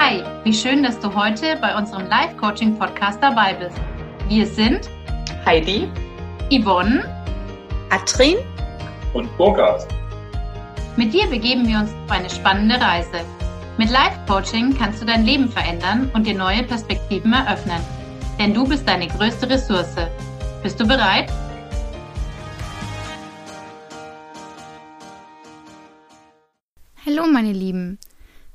Hi, wie schön, dass du heute bei unserem Live-Coaching-Podcast dabei bist. Wir sind Heidi, Yvonne, Atrin und Burkhard. Mit dir begeben wir uns auf eine spannende Reise. Mit Live-Coaching kannst du dein Leben verändern und dir neue Perspektiven eröffnen. Denn du bist deine größte Ressource. Bist du bereit? Hallo meine Lieben.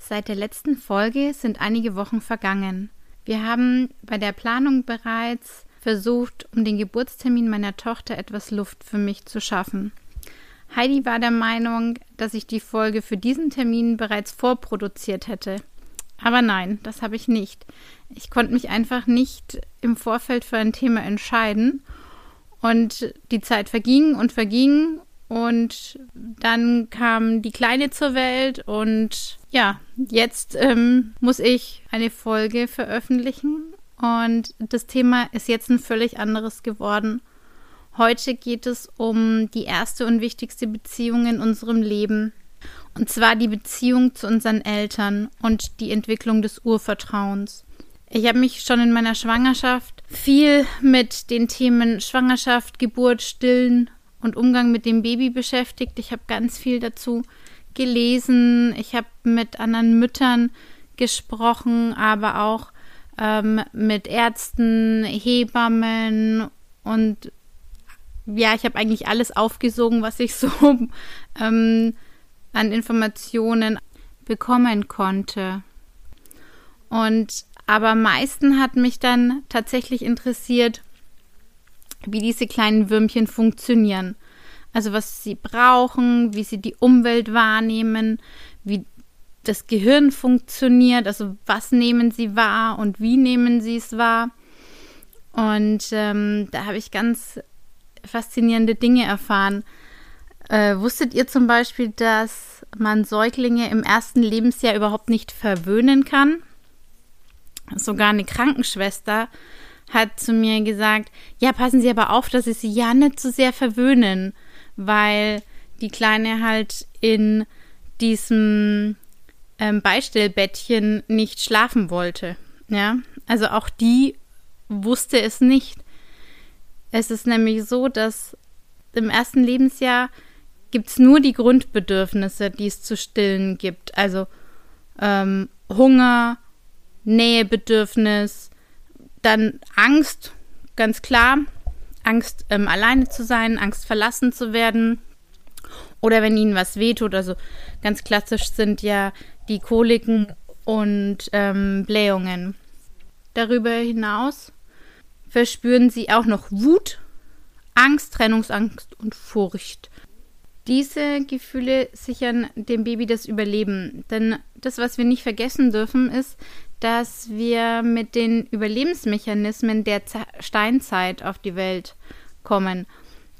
Seit der letzten Folge sind einige Wochen vergangen. Wir haben bei der Planung bereits versucht, um den Geburtstermin meiner Tochter etwas Luft für mich zu schaffen. Heidi war der Meinung, dass ich die Folge für diesen Termin bereits vorproduziert hätte. Aber nein, das habe ich nicht. Ich konnte mich einfach nicht im Vorfeld für ein Thema entscheiden. Und die Zeit verging und verging. Und dann kam die Kleine zur Welt. Und ja, jetzt ähm, muss ich eine Folge veröffentlichen. Und das Thema ist jetzt ein völlig anderes geworden. Heute geht es um die erste und wichtigste Beziehung in unserem Leben. Und zwar die Beziehung zu unseren Eltern und die Entwicklung des Urvertrauens. Ich habe mich schon in meiner Schwangerschaft viel mit den Themen Schwangerschaft, Geburt, Stillen und Umgang mit dem Baby beschäftigt. Ich habe ganz viel dazu gelesen. Ich habe mit anderen Müttern gesprochen, aber auch ähm, mit Ärzten, Hebammen und ja, ich habe eigentlich alles aufgesogen, was ich so ähm, an Informationen bekommen konnte. Und aber am meisten hat mich dann tatsächlich interessiert, wie diese kleinen Würmchen funktionieren. Also was sie brauchen, wie sie die Umwelt wahrnehmen, wie das Gehirn funktioniert, also was nehmen sie wahr und wie nehmen sie es wahr. Und ähm, da habe ich ganz faszinierende Dinge erfahren. Äh, wusstet ihr zum Beispiel, dass man Säuglinge im ersten Lebensjahr überhaupt nicht verwöhnen kann? Sogar eine Krankenschwester hat zu mir gesagt, ja, passen Sie aber auf, dass Sie sie ja nicht zu so sehr verwöhnen, weil die Kleine halt in diesem ähm, Beistellbettchen nicht schlafen wollte. Ja, also auch die wusste es nicht. Es ist nämlich so, dass im ersten Lebensjahr gibt es nur die Grundbedürfnisse, die es zu stillen gibt. Also ähm, Hunger, Nähebedürfnis, dann Angst, ganz klar. Angst, ähm, alleine zu sein, Angst, verlassen zu werden. Oder wenn ihnen was wehtut. Also ganz klassisch sind ja die Koliken und ähm, Blähungen. Darüber hinaus verspüren sie auch noch Wut, Angst, Trennungsangst und Furcht. Diese Gefühle sichern dem Baby das Überleben. Denn das, was wir nicht vergessen dürfen, ist, dass wir mit den Überlebensmechanismen der Steinzeit auf die Welt kommen.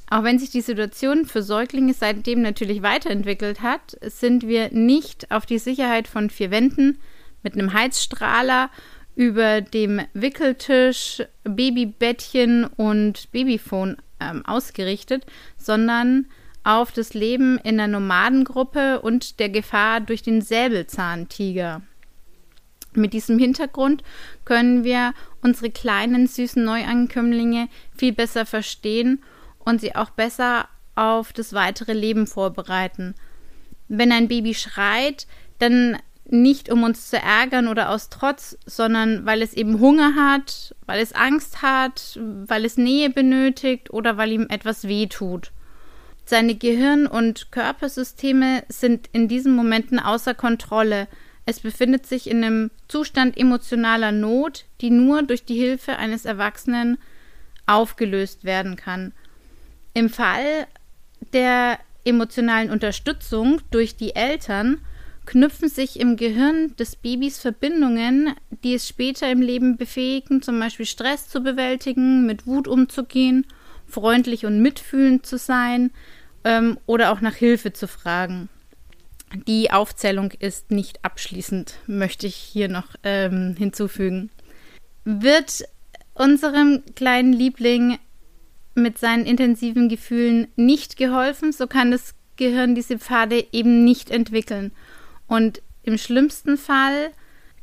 Auch wenn sich die Situation für Säuglinge seitdem natürlich weiterentwickelt hat, sind wir nicht auf die Sicherheit von vier Wänden mit einem Heizstrahler über dem Wickeltisch, Babybettchen und Babyphone ähm, ausgerichtet, sondern auf das Leben in der Nomadengruppe und der Gefahr durch den Säbelzahntiger. Mit diesem Hintergrund können wir unsere kleinen süßen Neuankömmlinge viel besser verstehen und sie auch besser auf das weitere Leben vorbereiten. Wenn ein Baby schreit, dann nicht um uns zu ärgern oder aus Trotz, sondern weil es eben Hunger hat, weil es Angst hat, weil es Nähe benötigt oder weil ihm etwas weh tut. Seine Gehirn- und Körpersysteme sind in diesen Momenten außer Kontrolle. Es befindet sich in einem Zustand emotionaler Not, die nur durch die Hilfe eines Erwachsenen aufgelöst werden kann. Im Fall der emotionalen Unterstützung durch die Eltern knüpfen sich im Gehirn des Babys Verbindungen, die es später im Leben befähigen, zum Beispiel Stress zu bewältigen, mit Wut umzugehen, freundlich und mitfühlend zu sein ähm, oder auch nach Hilfe zu fragen. Die Aufzählung ist nicht abschließend, möchte ich hier noch ähm, hinzufügen. Wird unserem kleinen Liebling mit seinen intensiven Gefühlen nicht geholfen, so kann das Gehirn diese Pfade eben nicht entwickeln. Und im schlimmsten Fall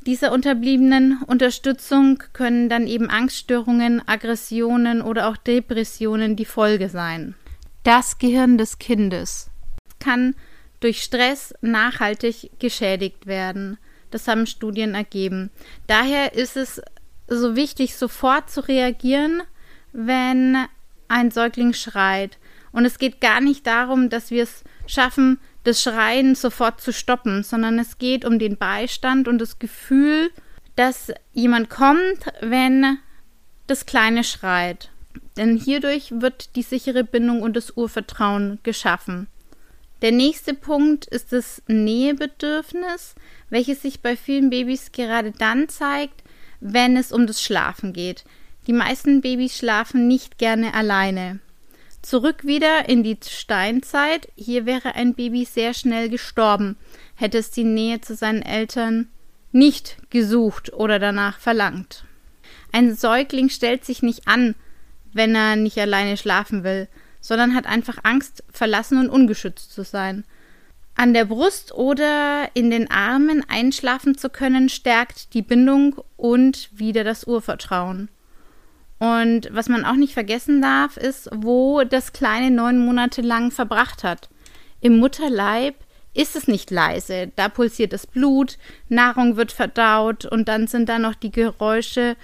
dieser unterbliebenen Unterstützung können dann eben Angststörungen, Aggressionen oder auch Depressionen die Folge sein. Das Gehirn des Kindes kann durch Stress nachhaltig geschädigt werden. Das haben Studien ergeben. Daher ist es so wichtig, sofort zu reagieren, wenn ein Säugling schreit. Und es geht gar nicht darum, dass wir es schaffen, das Schreien sofort zu stoppen, sondern es geht um den Beistand und das Gefühl, dass jemand kommt, wenn das Kleine schreit. Denn hierdurch wird die sichere Bindung und das Urvertrauen geschaffen. Der nächste Punkt ist das Nähebedürfnis, welches sich bei vielen Babys gerade dann zeigt, wenn es um das Schlafen geht. Die meisten Babys schlafen nicht gerne alleine. Zurück wieder in die Steinzeit. Hier wäre ein Baby sehr schnell gestorben, hätte es die Nähe zu seinen Eltern nicht gesucht oder danach verlangt. Ein Säugling stellt sich nicht an, wenn er nicht alleine schlafen will, sondern hat einfach Angst, verlassen und ungeschützt zu sein. An der Brust oder in den Armen einschlafen zu können, stärkt die Bindung und wieder das Urvertrauen. Und was man auch nicht vergessen darf, ist, wo das Kleine neun Monate lang verbracht hat. Im Mutterleib ist es nicht leise. Da pulsiert das Blut, Nahrung wird verdaut und dann sind da noch die Geräusche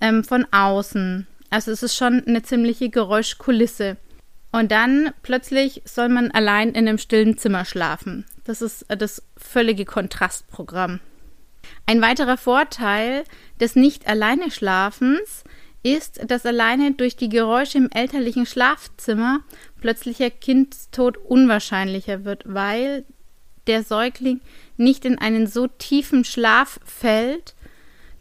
ähm, von außen. Also es ist schon eine ziemliche Geräuschkulisse. Und dann plötzlich soll man allein in einem stillen Zimmer schlafen. Das ist das völlige Kontrastprogramm. Ein weiterer Vorteil des Nicht-Alleine-Schlafens ist, dass alleine durch die Geräusche im elterlichen Schlafzimmer plötzlicher Kindstod unwahrscheinlicher wird, weil der Säugling nicht in einen so tiefen Schlaf fällt,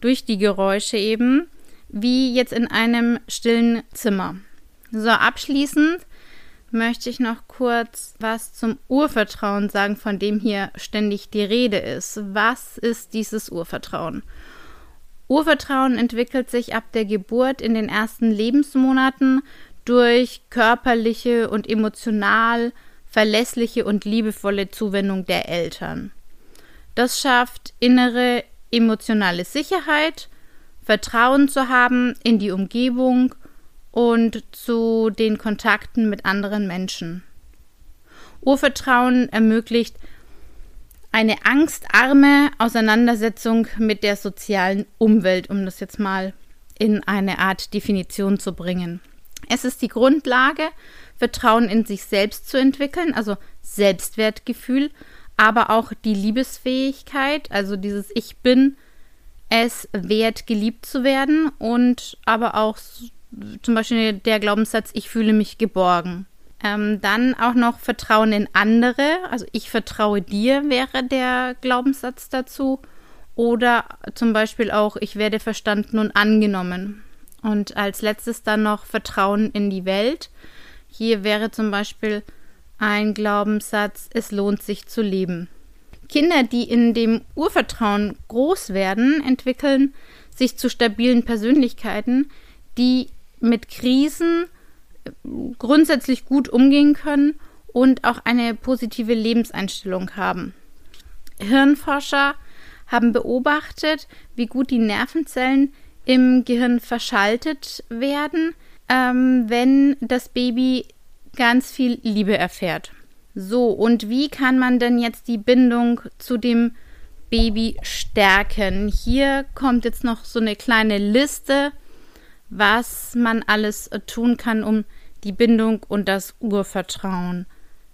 durch die Geräusche eben, wie jetzt in einem stillen Zimmer. So, abschließend möchte ich noch kurz was zum Urvertrauen sagen, von dem hier ständig die Rede ist. Was ist dieses Urvertrauen? Urvertrauen entwickelt sich ab der Geburt in den ersten Lebensmonaten durch körperliche und emotional verlässliche und liebevolle Zuwendung der Eltern. Das schafft innere emotionale Sicherheit, Vertrauen zu haben in die Umgebung und zu den Kontakten mit anderen Menschen. Urvertrauen ermöglicht eine angstarme Auseinandersetzung mit der sozialen Umwelt, um das jetzt mal in eine Art Definition zu bringen. Es ist die Grundlage, Vertrauen in sich selbst zu entwickeln, also Selbstwertgefühl, aber auch die Liebesfähigkeit, also dieses Ich bin es wert, geliebt zu werden und aber auch zum Beispiel der Glaubenssatz, ich fühle mich geborgen. Ähm, dann auch noch Vertrauen in andere. Also ich vertraue dir wäre der Glaubenssatz dazu. Oder zum Beispiel auch, ich werde verstanden und angenommen. Und als letztes dann noch Vertrauen in die Welt. Hier wäre zum Beispiel ein Glaubenssatz, es lohnt sich zu leben. Kinder, die in dem Urvertrauen groß werden, entwickeln sich zu stabilen Persönlichkeiten, die mit Krisen grundsätzlich gut umgehen können und auch eine positive Lebenseinstellung haben. Hirnforscher haben beobachtet, wie gut die Nervenzellen im Gehirn verschaltet werden, ähm, wenn das Baby ganz viel Liebe erfährt. So, und wie kann man denn jetzt die Bindung zu dem Baby stärken? Hier kommt jetzt noch so eine kleine Liste was man alles äh, tun kann, um die Bindung und das Urvertrauen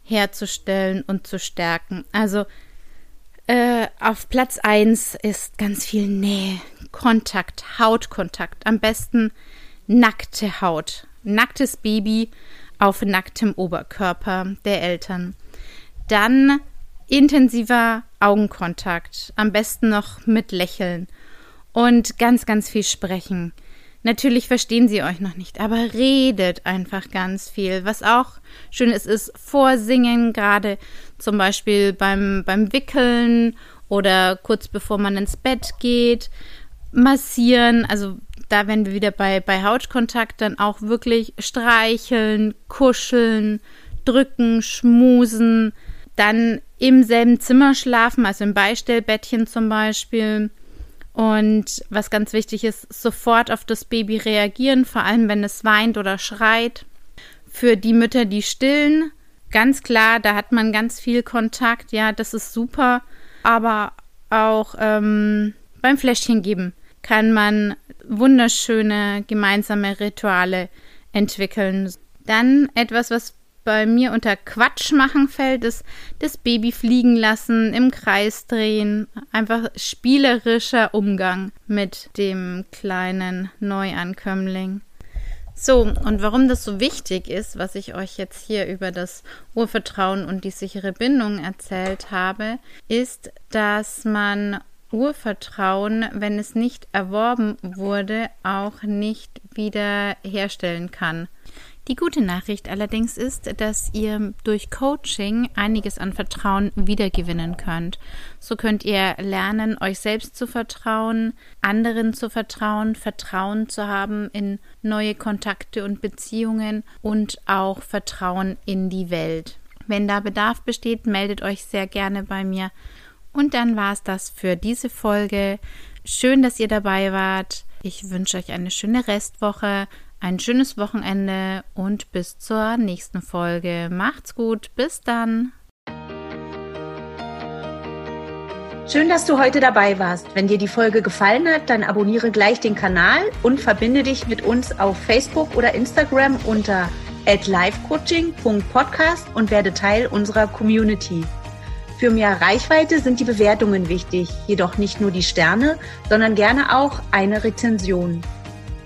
herzustellen und zu stärken. Also äh, auf Platz 1 ist ganz viel Nähe, Kontakt, Hautkontakt. Am besten nackte Haut. Nacktes Baby auf nacktem Oberkörper der Eltern. Dann intensiver Augenkontakt. Am besten noch mit Lächeln. Und ganz, ganz viel sprechen. Natürlich verstehen sie euch noch nicht, aber redet einfach ganz viel. Was auch schön ist, ist Vorsingen, gerade zum Beispiel beim, beim Wickeln oder kurz bevor man ins Bett geht. Massieren, also da werden wir wieder bei, bei Hautkontakt dann auch wirklich streicheln, kuscheln, drücken, schmusen. Dann im selben Zimmer schlafen, also im Beistellbettchen zum Beispiel Und was ganz wichtig ist, sofort auf das Baby reagieren, vor allem wenn es weint oder schreit. Für die Mütter, die stillen, ganz klar, da hat man ganz viel Kontakt, ja, das ist super. Aber auch ähm, beim Fläschchen geben kann man wunderschöne gemeinsame Rituale entwickeln. Dann etwas, was bei mir unter Quatsch machen fällt, ist das Baby fliegen lassen, im Kreis drehen, einfach spielerischer Umgang mit dem kleinen Neuankömmling. So, und warum das so wichtig ist, was ich euch jetzt hier über das Urvertrauen und die sichere Bindung erzählt habe, ist, dass man Urvertrauen, wenn es nicht erworben wurde, auch nicht wieder herstellen kann. Die gute Nachricht allerdings ist, dass ihr durch Coaching einiges an Vertrauen wiedergewinnen könnt. So könnt ihr lernen, euch selbst zu vertrauen, anderen zu vertrauen, Vertrauen zu haben in neue Kontakte und Beziehungen und auch Vertrauen in die Welt. Wenn da Bedarf besteht, meldet euch sehr gerne bei mir. Und dann war es das für diese Folge. Schön, dass ihr dabei wart. Ich wünsche euch eine schöne Restwoche ein schönes Wochenende und bis zur nächsten Folge. Macht's gut, bis dann. Schön, dass du heute dabei warst. Wenn dir die Folge gefallen hat, dann abonniere gleich den Kanal und verbinde dich mit uns auf Facebook oder Instagram unter @livecoaching.podcast und werde Teil unserer Community. Für mehr Reichweite sind die Bewertungen wichtig, jedoch nicht nur die Sterne, sondern gerne auch eine Rezension.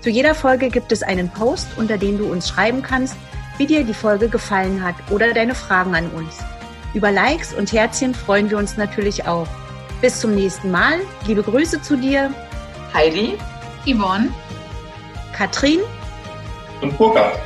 Zu jeder Folge gibt es einen Post, unter dem du uns schreiben kannst, wie dir die Folge gefallen hat oder deine Fragen an uns. Über Likes und Herzchen freuen wir uns natürlich auch. Bis zum nächsten Mal. Liebe Grüße zu dir. Heidi, Yvonne, Katrin und Burkhard.